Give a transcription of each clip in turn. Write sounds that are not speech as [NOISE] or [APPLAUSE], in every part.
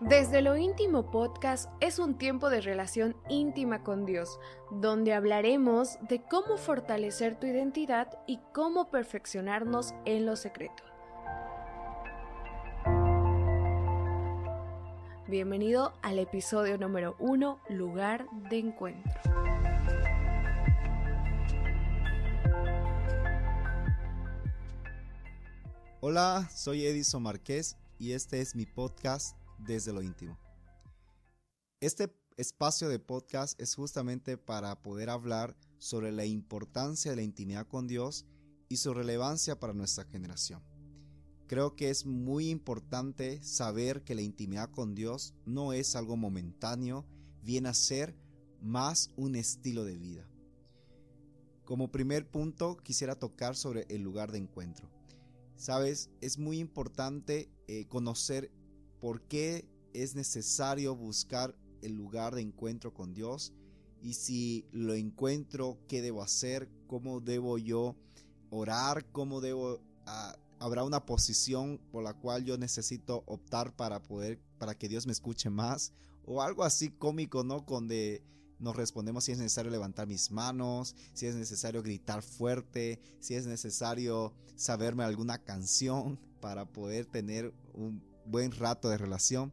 Desde lo íntimo podcast es un tiempo de relación íntima con Dios, donde hablaremos de cómo fortalecer tu identidad y cómo perfeccionarnos en lo secreto. Bienvenido al episodio número 1, lugar de encuentro. Hola, soy Edison Márquez y este es mi podcast desde lo íntimo. Este espacio de podcast es justamente para poder hablar sobre la importancia de la intimidad con Dios y su relevancia para nuestra generación. Creo que es muy importante saber que la intimidad con Dios no es algo momentáneo, viene a ser más un estilo de vida. Como primer punto quisiera tocar sobre el lugar de encuentro. Sabes, es muy importante eh, conocer por qué es necesario buscar el lugar de encuentro con Dios y si lo encuentro, qué debo hacer, cómo debo yo orar, cómo debo... Ah, habrá una posición por la cual yo necesito optar para poder, para que Dios me escuche más, o algo así cómico, ¿no? Donde nos respondemos si es necesario levantar mis manos, si es necesario gritar fuerte, si es necesario saberme alguna canción para poder tener un buen rato de relación.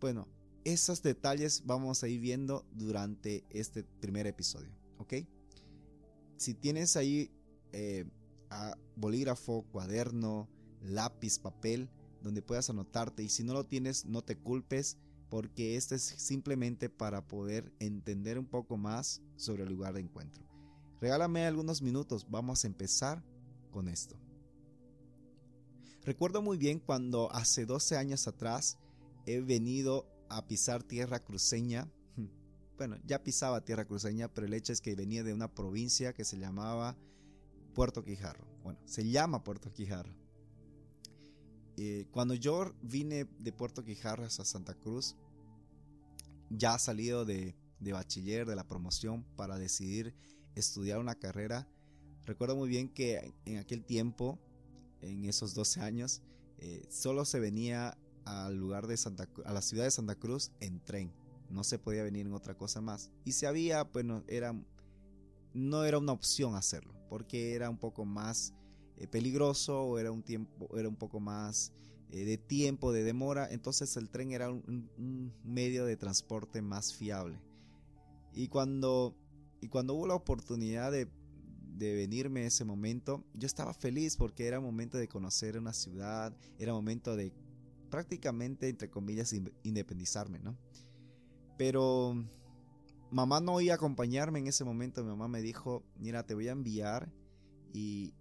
Bueno, esos detalles vamos a ir viendo durante este primer episodio, ¿ok? Si tienes ahí eh, bolígrafo, cuaderno, lápiz, papel, donde puedas anotarte y si no lo tienes, no te culpes porque esto es simplemente para poder entender un poco más sobre el lugar de encuentro. Regálame algunos minutos, vamos a empezar con esto. Recuerdo muy bien cuando hace 12 años atrás he venido a pisar tierra cruceña. [LAUGHS] Bueno, ya pisaba tierra cruceña, pero el hecho es que venía de una provincia que se llamaba Puerto Quijarro. Bueno, se llama Puerto Quijarro. Eh, cuando yo vine de Puerto Quijarro a Santa Cruz, ya salido de, de bachiller, de la promoción, para decidir estudiar una carrera, recuerdo muy bien que en aquel tiempo, en esos 12 años, eh, solo se venía al lugar de Santa a la ciudad de Santa Cruz en tren. No se podía venir en otra cosa más. Y si había, bueno, era no era una opción hacerlo, porque era un poco más eh, peligroso o era un tiempo, era un poco más eh, de tiempo, de demora. Entonces el tren era un, medio de transporte más fiable. Y cuando, y cuando hubo la oportunidad de, de venirme ese momento, yo estaba feliz porque era momento de conocer una ciudad, era momento de prácticamente, entre comillas, independizarme, ¿no? Pero mamá no iba a acompañarme en ese momento. Mi mamá me dijo, mira, te voy a enviar y,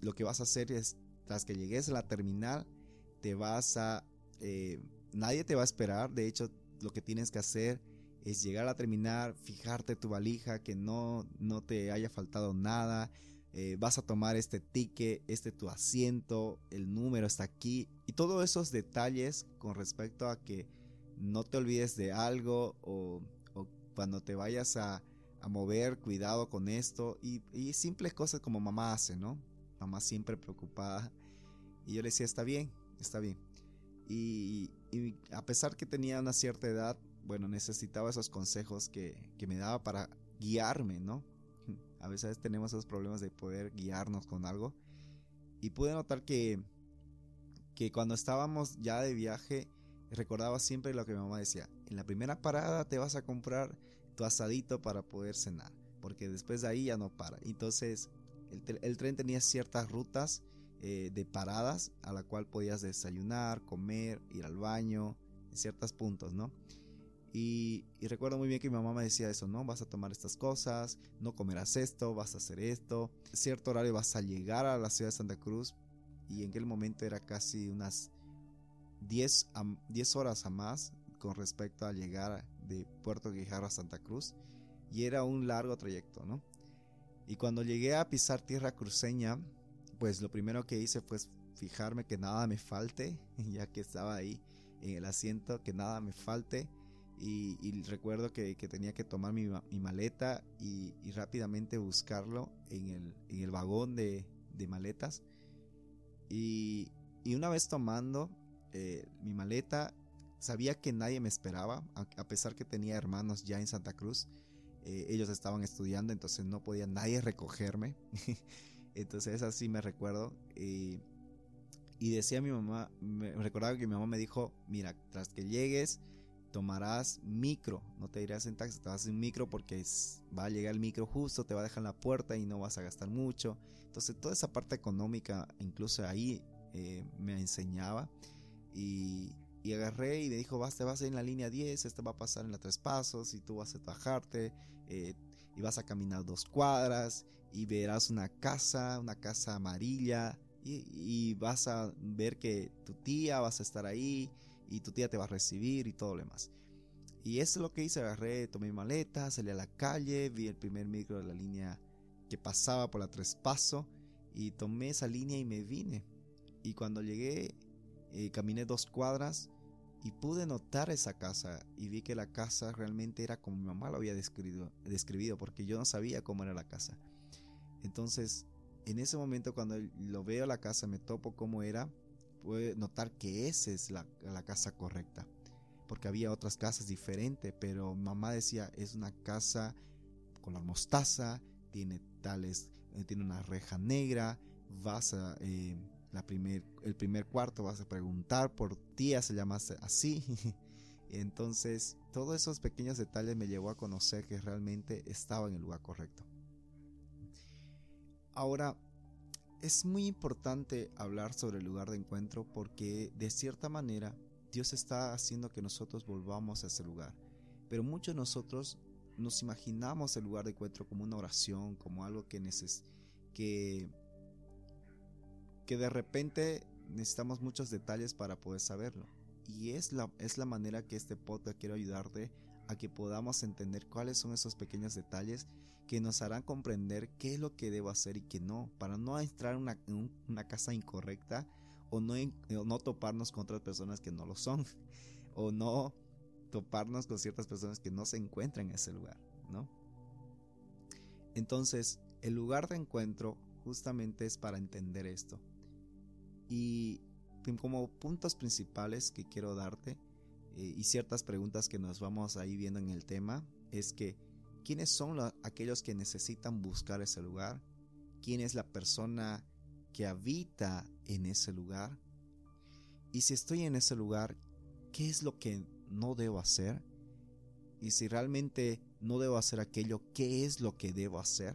lo que vas a hacer es, tras que llegues a la terminal, te vas a... Eh, nadie te va a esperar. De hecho, lo que tienes que hacer es llegar a la terminal, fijarte tu valija, que no, no te haya faltado nada. Eh, vas a tomar este ticket, este tu asiento, el número está aquí y todos esos detalles con respecto a que no te olvides de algo o, cuando te vayas a, mover, cuidado con esto y, simples cosas como mamá hace, ¿no? Mamá siempre preocupada y yo le decía, está bien, está bien. Y, a pesar que tenía una cierta edad, bueno, necesitaba esos consejos que, que me daba para guiarme, ¿no? [LAUGHS] A veces tenemos esos problemas de poder guiarnos con algo. Y pude notar que, que cuando estábamos ya de viaje, recordaba siempre lo que mi mamá decía. En la primera parada te vas a comprar tu asadito para poder cenar. Porque después de ahí ya no para. Entonces el, tren tenía ciertas rutas eh, de paradas a la cual podías desayunar, comer, ir al baño, en ciertos puntos, ¿no? Y, recuerdo muy bien que mi mamá me decía eso, ¿no? Vas a tomar estas cosas, no comerás esto, vas a hacer esto. cierto horario vas a llegar a la ciudad de Santa Cruz. Y en aquel momento era casi unas 10, 10 horas a más con respecto a llegar de Puerto Guijarro a Santa Cruz. Y era un largo trayecto, ¿no? Y cuando llegué a pisar tierra cruceña, pues lo primero que hice fue fijarme que nada me falte, [LAUGHS] ya que estaba ahí en el asiento, que nada me falte y, recuerdo que, tenía que tomar mi, maleta y, rápidamente buscarlo en el, vagón de, de maletas. Y, y, una vez tomando eh, mi maleta, sabía que nadie me esperaba, a, pesar que tenía hermanos ya en Santa Cruz. Eh, ellos estaban estudiando, entonces no podía nadie recogerme. [LAUGHS] entonces así me recuerdo. y decía mi mamá, me recordaba que mi mamá me dijo, mira, tras que llegues, tomarás micro, no te irás en taxi, te vas en micro porque va a llegar el micro justo, te va a dejar en la puerta y no vas a gastar mucho. Entonces toda esa parte económica, incluso ahí eh, me enseñaba y, agarré y me dijo, vas, te vas a ir en la línea 10, este va a pasar en la tres pasos y tú vas a bajarte eh, y vas a caminar dos cuadras y verás una casa, una casa amarilla y, y vas a ver que tu tía vas a estar ahí y tu tía te va a recibir y todo lo demás. Y eso es lo que hice, agarré, tomé maleta, salí a la calle, vi el primer micro de la línea que pasaba por la tres paso y tomé esa línea y me vine. Y cuando llegué, eh, caminé dos cuadras y pude notar esa casa y vi que la casa realmente era como mi mamá lo había descrito describido porque yo no sabía cómo era la casa. Entonces, en ese momento cuando lo veo la casa, me topo cómo era, puede notar que esa es la, casa correcta. Porque había otras casas diferentes, pero mamá decía, es una casa con la mostaza, tiene tales, eh, tiene una reja negra, vas a, eh, el primer cuarto vas a preguntar por tía, se llama así. [LAUGHS] Entonces, todos esos pequeños detalles me llevó a conocer que realmente estaba en el lugar correcto. Ahora, es muy importante hablar sobre el lugar de encuentro porque de cierta manera Dios está haciendo que nosotros volvamos a ese lugar. Pero muchos de nosotros nos imaginamos el lugar de encuentro como una oración, como algo que neces que que de repente necesitamos muchos detalles para poder saberlo. Y es la, es la manera que este podcast quiero ayudarte a que podamos entender cuáles son esos pequeños detalles que nos harán comprender qué es lo que debo hacer y qué no, para no entrar en una, casa incorrecta o no, no toparnos con otras personas que no lo son, [LAUGHS] o no toparnos con ciertas personas que no se encuentran en ese lugar, ¿no? Entonces, el lugar de encuentro justamente es para entender esto. Y como puntos principales que quiero darte eh, y ciertas preguntas que nos vamos a ir viendo en el tema es que quiénes son aquellos que necesitan buscar ese lugar, quién es la persona que habita en ese lugar y si estoy en ese lugar, ¿qué es lo que no debo hacer? Y si realmente no debo hacer aquello, ¿qué es lo que debo hacer?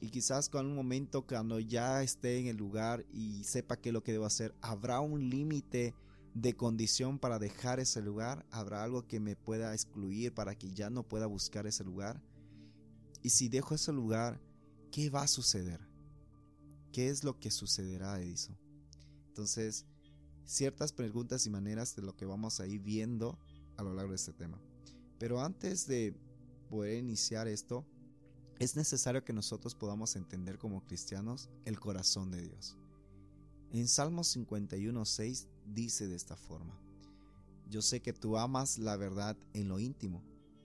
Y quizás con un momento cuando ya esté en el lugar y sepa qué es lo que debo hacer, habrá un límite de condición para dejar ese lugar? ¿Habrá algo que me pueda excluir para que ya no pueda buscar ese lugar? Y si dejo ese lugar, ¿qué va a suceder? ¿Qué es lo que sucederá, Edison? Entonces, ciertas preguntas y maneras de lo que vamos a ir viendo a lo largo de este tema. Pero antes de poder iniciar esto, es necesario que nosotros podamos entender como cristianos el corazón de Dios. En Salmos 51.6 dice de esta forma, Yo sé que tú amas la verdad en lo íntimo,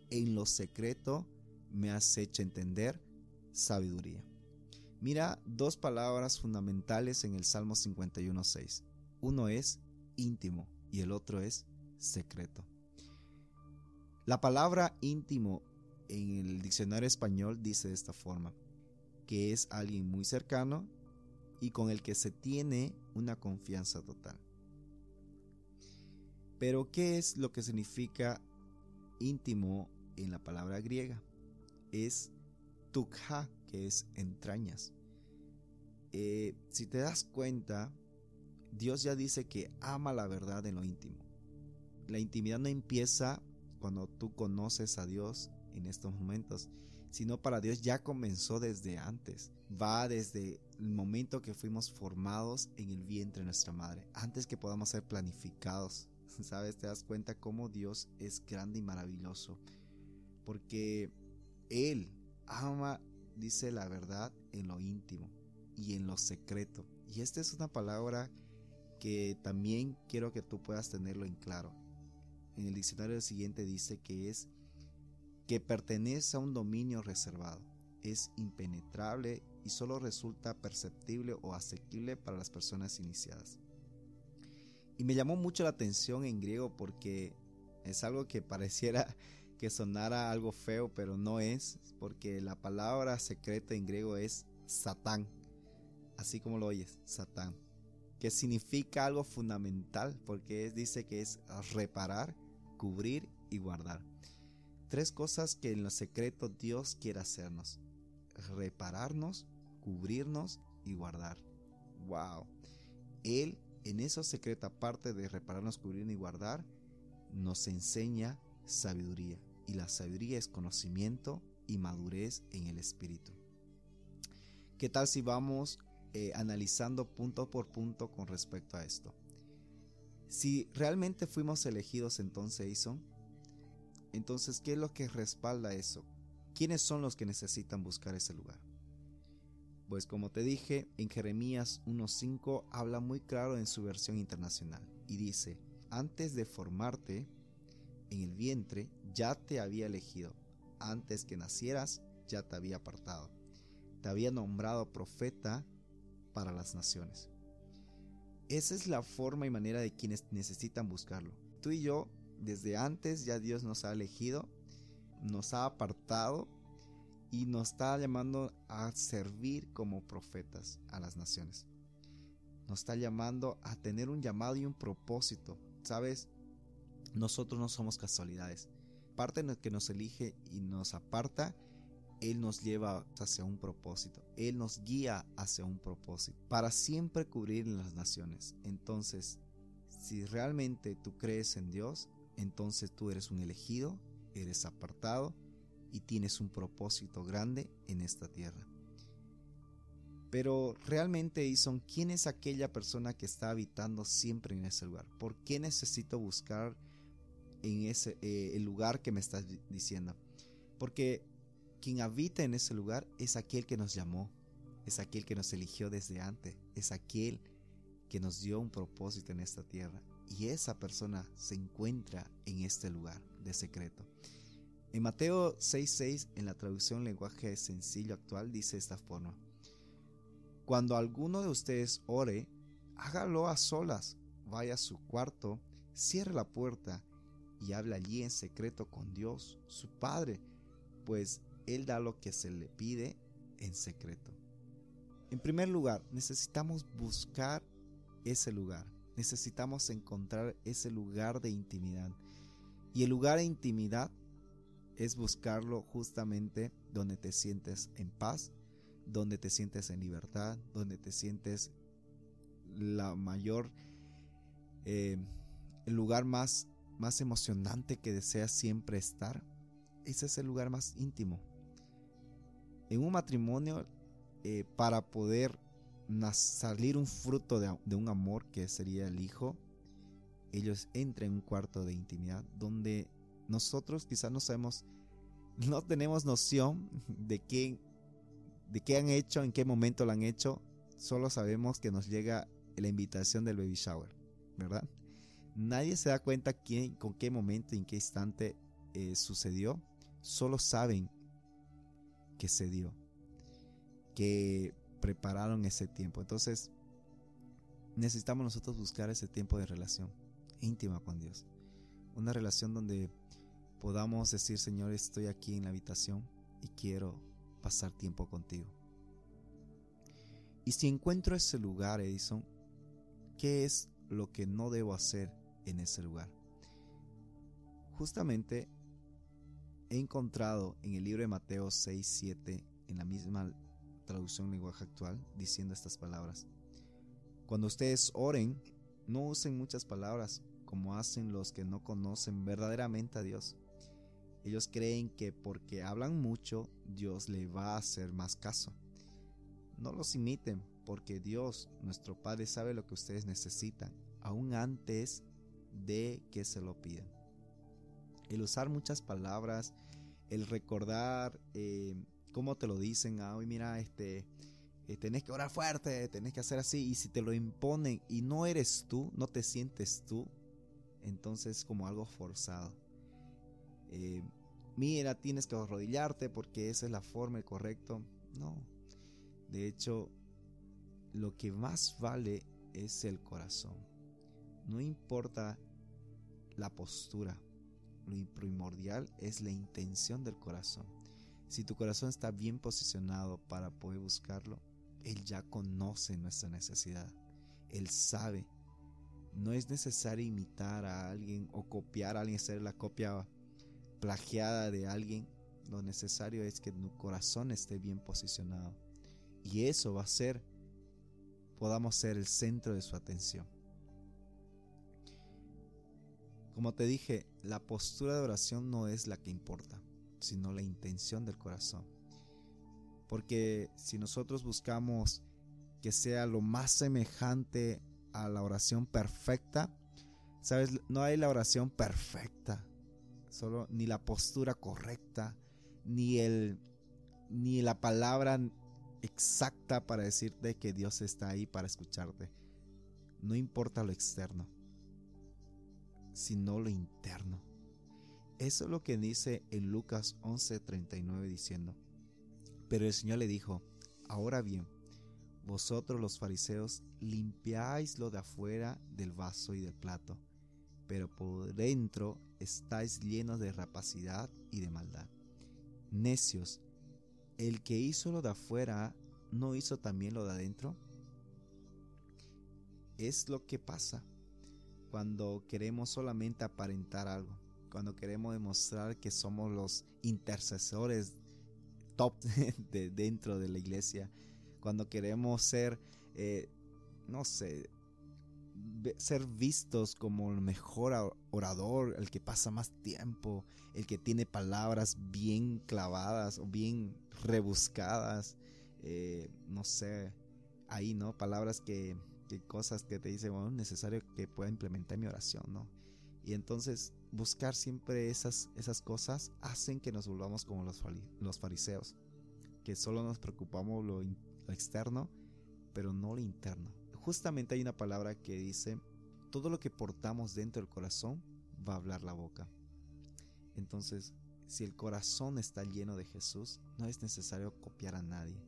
en lo secreto me has hecho entender sabiduría. Mira dos palabras fundamentales en el Salmo 51.6. Uno es íntimo y el otro es secreto. La palabra íntimo en el diccionario español dice de esta forma, que es alguien muy cercano y con el que se tiene una confianza total. Pero, ¿qué es lo que significa íntimo en la palabra griega? Es tukha, que es entrañas. Eh, si te das cuenta, Dios ya dice que ama la verdad en lo íntimo. La intimidad no empieza cuando tú conoces a Dios en estos momentos, sino para Dios ya comenzó desde antes. Va desde el momento que fuimos formados en el vientre de nuestra madre, antes que podamos ser planificados. [LAUGHS] ¿Sabes? Te das cuenta cómo Dios es grande y maravilloso. Porque Él ama, dice la verdad, en lo íntimo y en lo secreto. Y esta es una palabra que también quiero que tú puedas tenerlo en claro. En el diccionario siguiente dice que es que pertenece a un dominio reservado, es impenetrable y solo resulta perceptible o asequible para las personas iniciadas. Y me llamó mucho la atención en griego porque es algo que [LAUGHS] pareciera que sonara algo feo, pero no es, porque la palabra secreta en griego es Satán, así como lo oyes, Satán, que significa algo fundamental, porque dice que es reparar, cubrir y guardar. Tres cosas que en lo secreto Dios quiere hacernos. Repararnos, cubrirnos y guardar. Wow. Él en eso secreta, aparte de repararnos, cubrir y guardar, nos enseña sabiduría. Y la sabiduría es conocimiento y madurez en el espíritu. ¿Qué tal si vamos eh, analizando punto por punto con respecto a esto? Si realmente fuimos elegidos entonces, entonces, ¿qué es lo que respalda eso? ¿Quiénes son los que necesitan buscar ese lugar? Pues como te dije, en Jeremías 1.5 habla muy claro en su versión internacional y dice, antes de formarte en el vientre ya te había elegido, antes que nacieras ya te había apartado, te había nombrado profeta para las naciones. Esa es la forma y manera de quienes necesitan buscarlo. Tú y yo desde antes ya Dios nos ha elegido, nos ha apartado y nos está llamando a servir como profetas a las naciones. Nos está llamando a tener un llamado y un propósito. Sabes, nosotros no somos casualidades. Parte de que nos elige y nos aparta, Él nos lleva hacia un propósito. Él nos guía hacia un propósito. Para siempre cubrir las naciones. Entonces, si realmente tú crees en Dios, entonces tú eres un elegido, eres apartado y tienes un propósito grande en esta tierra. Pero realmente, Ison, ¿quién es aquella persona que está habitando siempre en ese lugar? ¿Por qué necesito buscar en ese eh, el lugar que me estás diciendo? Porque quien habita en ese lugar es aquel que nos llamó, es aquel que nos eligió desde antes, es aquel que nos dio un propósito en esta tierra y esa persona se encuentra en este lugar de secreto. En Mateo 6:6, en la traducción lenguaje sencillo actual, dice esta forma. Cuando alguno de ustedes ore, hágalo a solas, vaya a su cuarto, cierre la puerta y hable allí en secreto con Dios, su Padre, pues Él da lo que se le pide en secreto. En primer lugar, necesitamos buscar ese lugar necesitamos encontrar ese lugar de intimidad. Y el lugar de intimidad es buscarlo justamente donde te sientes en paz, donde te sientes en libertad, donde te sientes la mayor, eh, el lugar más, más emocionante que deseas siempre estar. Ese es el lugar más íntimo. En un matrimonio, eh, para poder salir un fruto de, un amor que sería el hijo, ellos entran en un cuarto de intimidad donde nosotros quizás no sabemos, no tenemos noción de qué, de qué han hecho, en qué momento lo han hecho, solo sabemos que nos llega la invitación del baby shower, ¿verdad? Nadie se da cuenta quién, con qué momento en qué instante eh, sucedió, solo saben que se dio, que prepararon ese tiempo. Entonces, necesitamos nosotros buscar ese tiempo de relación íntima con Dios. Una relación donde podamos decir, Señor, estoy aquí en la habitación y quiero pasar tiempo contigo. Y si encuentro ese lugar, Edison, ¿qué es lo que no debo hacer en ese lugar? Justamente he encontrado en el libro de Mateo 6, 7, en la misma traducción lenguaje actual, diciendo estas palabras. Cuando ustedes oren, no usen muchas palabras como hacen los que no conocen verdaderamente a Dios. Ellos creen que porque hablan mucho, Dios le va a hacer más caso. No los imiten, porque Dios, nuestro Padre, sabe lo que ustedes necesitan, aún antes de que se lo pidan. El usar muchas palabras, el recordar eh, cómo te lo dicen, ah, hoy mira, este, eh, tenés que orar fuerte, tenés que hacer así, y si te lo imponen y no eres tú, no te sientes tú, entonces es como algo forzado. Eh, mira, tienes que arrodillarte porque esa es la forma correcta. No, De hecho, lo que más vale es el corazón. No importa la postura, lo primordial es la intención del corazón. Si tu corazón está bien posicionado para poder buscarlo, Él ya conoce nuestra necesidad. Él sabe. No es necesario imitar a alguien o copiar a alguien, hacer la copia plagiada de alguien. Lo necesario es que tu corazón esté bien posicionado. Y eso va a ser, podamos ser el centro de su atención. Como te dije, la postura de oración no es la que importa, sino la intención del corazón. Porque si nosotros buscamos que sea lo más semejante a la oración perfecta, sabes, no hay la oración perfecta, solo ni la postura correcta, ni el ni la palabra exacta para decirte que Dios está ahí para escucharte. No importa lo externo sino lo interno. Eso es lo que dice en Lucas 11:39 diciendo, pero el Señor le dijo, ahora bien, vosotros los fariseos limpiáis lo de afuera del vaso y del plato, pero por dentro estáis llenos de rapacidad y de maldad. Necios, el que hizo lo de afuera, ¿no hizo también lo de adentro? Es lo que pasa cuando queremos solamente aparentar algo, cuando queremos demostrar que somos los intercesores top [LAUGHS] de dentro de la iglesia, cuando queremos ser, eh, no sé, ser vistos como el mejor orador, el que pasa más tiempo, el que tiene palabras bien clavadas o bien rebuscadas, eh, no sé, ahí, ¿no? Palabras que que cosas que te dicen, bueno, es necesario que pueda implementar mi oración, ¿no? Y entonces buscar siempre esas, esas cosas hacen que nos volvamos como los, los fariseos, que solo nos preocupamos lo, lo externo, pero no lo interno. Justamente hay una palabra que dice, todo lo que portamos dentro del corazón va a hablar la boca. Entonces, si el corazón está lleno de Jesús, no es necesario copiar a nadie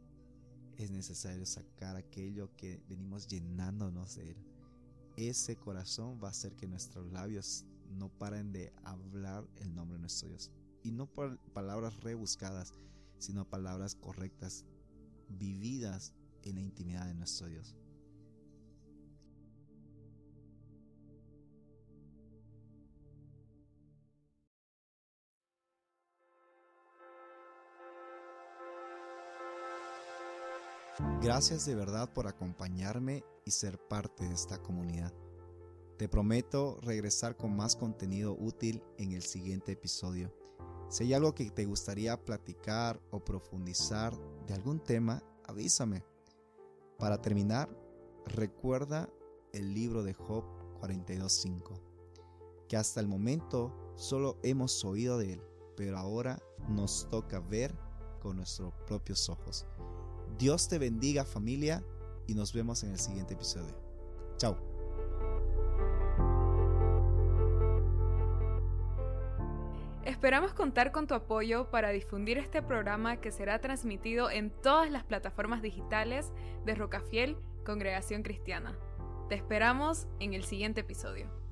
es necesario sacar aquello que venimos llenándonos de Él. Ese corazón va a hacer que nuestros labios no paren de hablar el nombre de nuestro Dios. Y no por palabras rebuscadas, sino palabras correctas, vividas en la intimidad de nuestro Dios. Gracias de verdad por acompañarme y ser parte de esta comunidad. Te prometo regresar con más contenido útil en el siguiente episodio. Si hay algo que te gustaría platicar o profundizar de algún tema, avísame. Para terminar, recuerda el libro de Job 42.5, que hasta el momento solo hemos oído de él, pero ahora nos toca ver con nuestros propios ojos. Dios te bendiga familia y nos vemos en el siguiente episodio. Chao. Esperamos contar con tu apoyo para difundir este programa que será transmitido en todas las plataformas digitales de Rocafiel Congregación Cristiana. Te esperamos en el siguiente episodio.